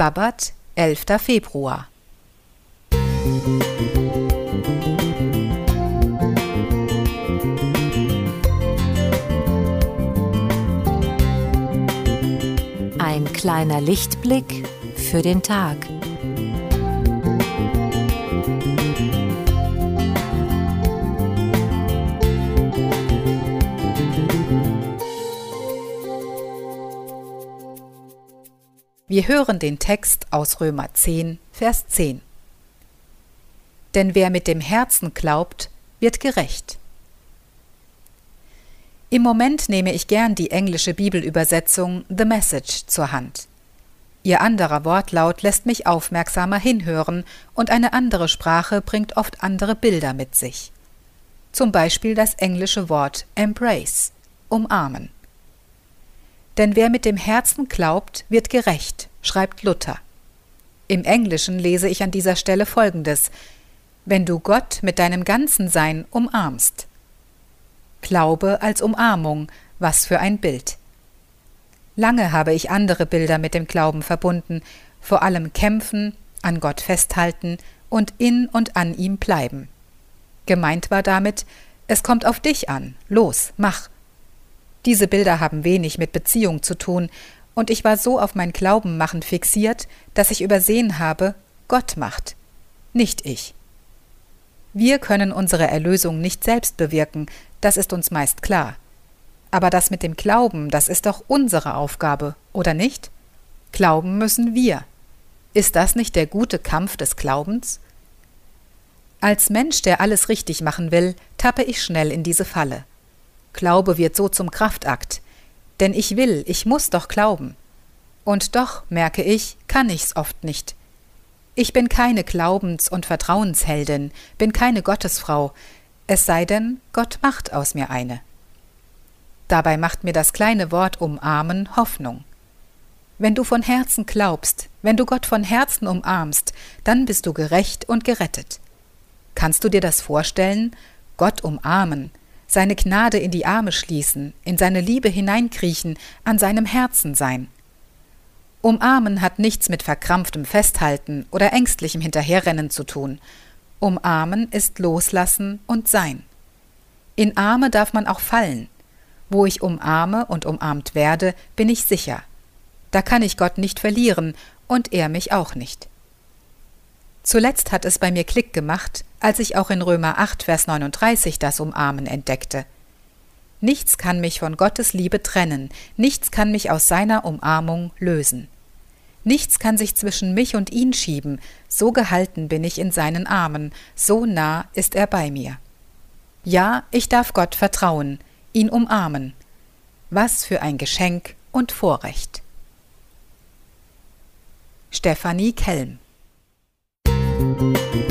Sabbat, 11. Februar. Ein kleiner Lichtblick für den Tag. Wir hören den Text aus Römer 10, Vers 10. Denn wer mit dem Herzen glaubt, wird gerecht. Im Moment nehme ich gern die englische Bibelübersetzung The Message zur Hand. Ihr anderer Wortlaut lässt mich aufmerksamer hinhören und eine andere Sprache bringt oft andere Bilder mit sich. Zum Beispiel das englische Wort embrace, umarmen. Denn wer mit dem Herzen glaubt, wird gerecht, schreibt Luther. Im Englischen lese ich an dieser Stelle Folgendes Wenn du Gott mit deinem ganzen Sein umarmst. Glaube als Umarmung, was für ein Bild. Lange habe ich andere Bilder mit dem Glauben verbunden, vor allem kämpfen, an Gott festhalten und in und an ihm bleiben. Gemeint war damit, es kommt auf dich an, los, mach, diese Bilder haben wenig mit Beziehung zu tun, und ich war so auf mein Glaubenmachen fixiert, dass ich übersehen habe, Gott macht, nicht ich. Wir können unsere Erlösung nicht selbst bewirken, das ist uns meist klar. Aber das mit dem Glauben, das ist doch unsere Aufgabe, oder nicht? Glauben müssen wir. Ist das nicht der gute Kampf des Glaubens? Als Mensch, der alles richtig machen will, tappe ich schnell in diese Falle. Glaube wird so zum Kraftakt. Denn ich will, ich muss doch glauben. Und doch, merke ich, kann ich's oft nicht. Ich bin keine Glaubens- und Vertrauensheldin, bin keine Gottesfrau, es sei denn, Gott macht aus mir eine. Dabei macht mir das kleine Wort umarmen Hoffnung. Wenn du von Herzen glaubst, wenn du Gott von Herzen umarmst, dann bist du gerecht und gerettet. Kannst du dir das vorstellen? Gott umarmen, seine Gnade in die Arme schließen, in seine Liebe hineinkriechen, an seinem Herzen sein. Umarmen hat nichts mit verkrampftem Festhalten oder ängstlichem Hinterherrennen zu tun. Umarmen ist Loslassen und Sein. In Arme darf man auch fallen. Wo ich umarme und umarmt werde, bin ich sicher. Da kann ich Gott nicht verlieren und er mich auch nicht. Zuletzt hat es bei mir Klick gemacht, als ich auch in Römer 8, Vers 39 das Umarmen entdeckte. Nichts kann mich von Gottes Liebe trennen, nichts kann mich aus seiner Umarmung lösen. Nichts kann sich zwischen mich und ihn schieben, so gehalten bin ich in seinen Armen, so nah ist er bei mir. Ja, ich darf Gott vertrauen, ihn umarmen. Was für ein Geschenk und Vorrecht. Stefanie Kelm Thank you.